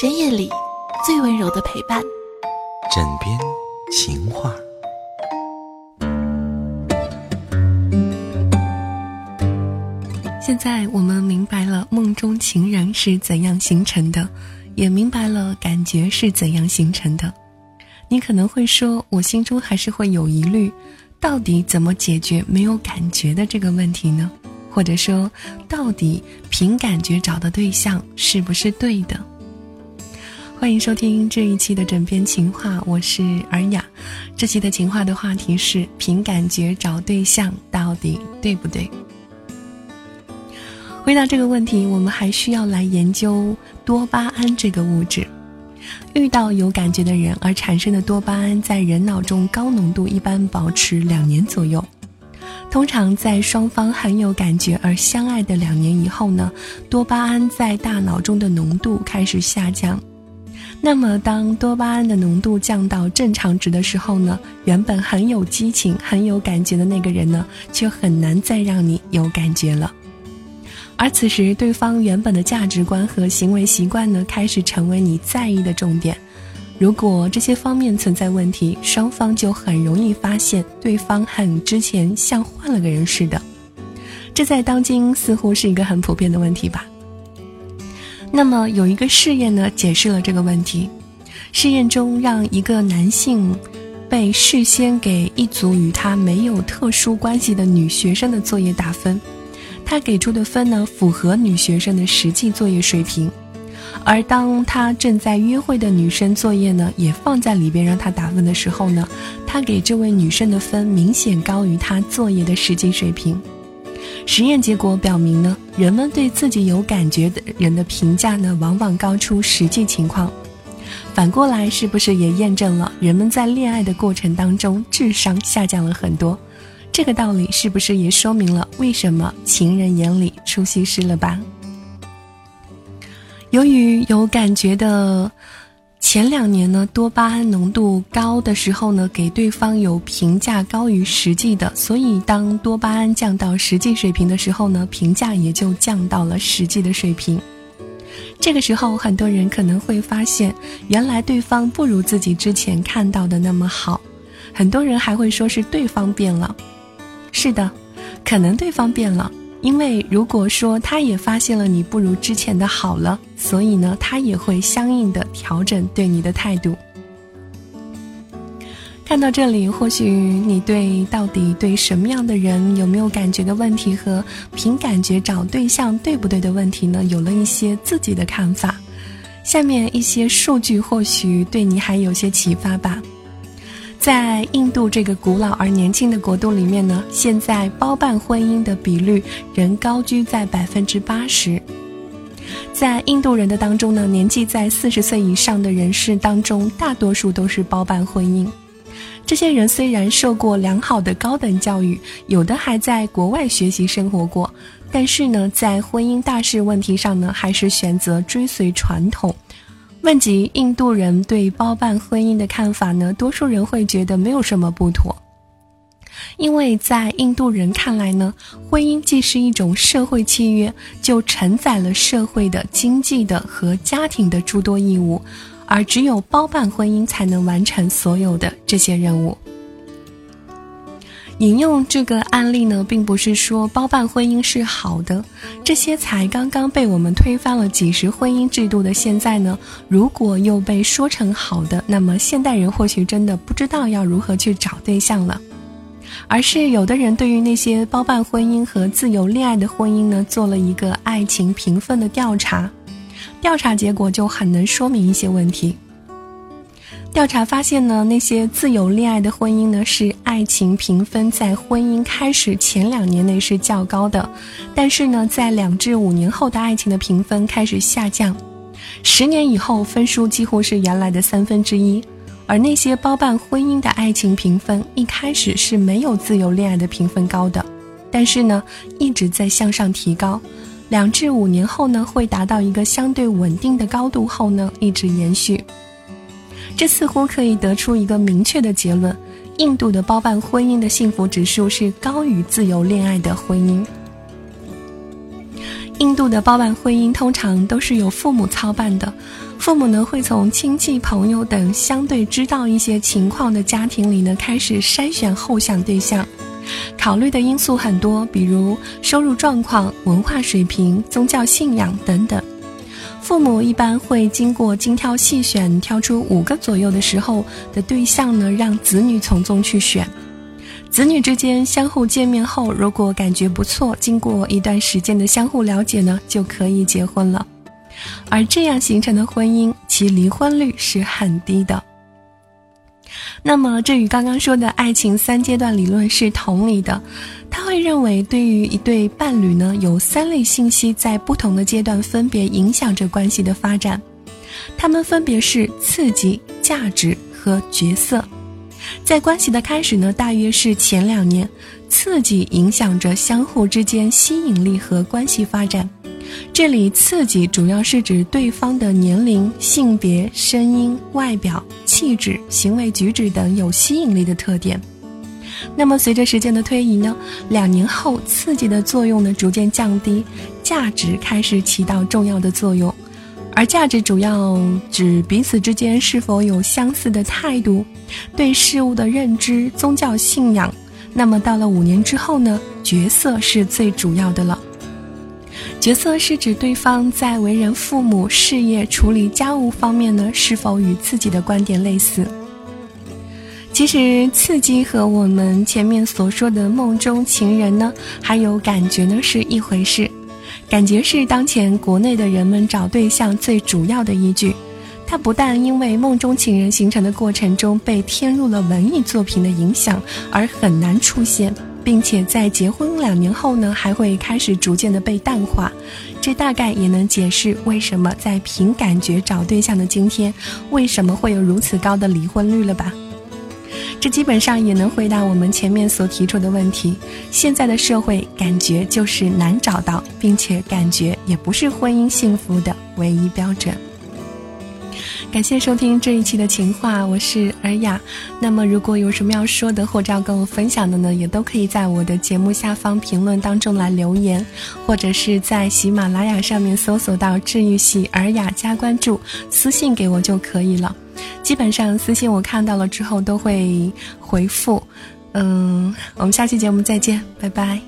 深夜里最温柔的陪伴，枕边情话。现在我们明白了梦中情人是怎样形成的，也明白了感觉是怎样形成的。你可能会说，我心中还是会有疑虑，到底怎么解决没有感觉的这个问题呢？或者说，到底凭感觉找的对象是不是对的？欢迎收听这一期的枕边情话，我是尔雅。这期的情话的话题是：凭感觉找对象到底对不对？回答这个问题，我们还需要来研究多巴胺这个物质。遇到有感觉的人而产生的多巴胺，在人脑中高浓度一般保持两年左右。通常在双方很有感觉而相爱的两年以后呢，多巴胺在大脑中的浓度开始下降。那么，当多巴胺的浓度降到正常值的时候呢，原本很有激情、很有感觉的那个人呢，就很难再让你有感觉了。而此时，对方原本的价值观和行为习惯呢，开始成为你在意的重点。如果这些方面存在问题，双方就很容易发现对方很之前像换了个人似的。这在当今似乎是一个很普遍的问题吧。那么有一个试验呢，解释了这个问题。试验中让一个男性被事先给一组与他没有特殊关系的女学生的作业打分，他给出的分呢符合女学生的实际作业水平，而当他正在约会的女生作业呢也放在里边让他打分的时候呢，他给这位女生的分明显高于他作业的实际水平。实验结果表明呢，人们对自己有感觉的人的评价呢，往往高出实际情况。反过来，是不是也验证了人们在恋爱的过程当中智商下降了很多？这个道理是不是也说明了为什么情人眼里出西施了吧？由于有感觉的。前两年呢，多巴胺浓度高的时候呢，给对方有评价高于实际的，所以当多巴胺降到实际水平的时候呢，评价也就降到了实际的水平。这个时候，很多人可能会发现，原来对方不如自己之前看到的那么好。很多人还会说是对方变了。是的，可能对方变了。因为如果说他也发现了你不如之前的好了，所以呢，他也会相应的调整对你的态度。看到这里，或许你对到底对什么样的人有没有感觉的问题和凭感觉找对象对不对的问题呢，有了一些自己的看法。下面一些数据或许对你还有些启发吧。在印度这个古老而年轻的国度里面呢，现在包办婚姻的比率仍高居在百分之八十。在印度人的当中呢，年纪在四十岁以上的人士当中，大多数都是包办婚姻。这些人虽然受过良好的高等教育，有的还在国外学习生活过，但是呢，在婚姻大事问题上呢，还是选择追随传统。问及印度人对包办婚姻的看法呢？多数人会觉得没有什么不妥，因为在印度人看来呢，婚姻既是一种社会契约，就承载了社会的、经济的和家庭的诸多义务，而只有包办婚姻才能完成所有的这些任务。引用这个案例呢，并不是说包办婚姻是好的。这些才刚刚被我们推翻了几十婚姻制度的现在呢，如果又被说成好的，那么现代人或许真的不知道要如何去找对象了。而是有的人对于那些包办婚姻和自由恋爱的婚姻呢，做了一个爱情评分的调查，调查结果就很能说明一些问题。调查发现呢，那些自由恋爱的婚姻呢，是爱情评分在婚姻开始前两年内是较高的，但是呢，在两至五年后的爱情的评分开始下降，十年以后分数几乎是原来的三分之一，而那些包办婚姻的爱情评分一开始是没有自由恋爱的评分高的，但是呢，一直在向上提高，两至五年后呢，会达到一个相对稳定的高度后呢，一直延续。这似乎可以得出一个明确的结论：印度的包办婚姻的幸福指数是高于自由恋爱的婚姻。印度的包办婚姻通常都是由父母操办的，父母呢会从亲戚朋友等相对知道一些情况的家庭里呢开始筛选后向对象，考虑的因素很多，比如收入状况、文化水平、宗教信仰等等。父母一般会经过精挑细选，挑出五个左右的时候的对象呢，让子女从中去选。子女之间相互见面后，如果感觉不错，经过一段时间的相互了解呢，就可以结婚了。而这样形成的婚姻，其离婚率是很低的。那么，这与刚刚说的爱情三阶段理论是同理的。他会认为，对于一对伴侣呢，有三类信息在不同的阶段分别影响着关系的发展，它们分别是刺激、价值和角色。在关系的开始呢，大约是前两年，刺激影响着相互之间吸引力和关系发展。这里刺激主要是指对方的年龄、性别、声音、外表、气质、行为举止等有吸引力的特点。那么随着时间的推移呢，两年后刺激的作用呢逐渐降低，价值开始起到重要的作用。而价值主要指彼此之间是否有相似的态度，对事物的认知、宗教信仰。那么到了五年之后呢，角色是最主要的了。角色是指对方在为人父母、事业、处理家务方面呢，是否与自己的观点类似。其实刺激和我们前面所说的梦中情人呢，还有感觉呢是一回事。感觉是当前国内的人们找对象最主要的依据，它不但因为梦中情人形成的过程中被添入了文艺作品的影响而很难出现，并且在结婚两年后呢，还会开始逐渐的被淡化。这大概也能解释为什么在凭感觉找对象的今天，为什么会有如此高的离婚率了吧。这基本上也能回答我们前面所提出的问题。现在的社会感觉就是难找到，并且感觉也不是婚姻幸福的唯一标准。感谢收听这一期的情话，我是尔雅。那么如果有什么要说的或者要跟我分享的呢，也都可以在我的节目下方评论当中来留言，或者是在喜马拉雅上面搜索到治愈系尔雅加关注，私信给我就可以了。基本上私信我看到了之后都会回复，嗯，我们下期节目再见，拜拜。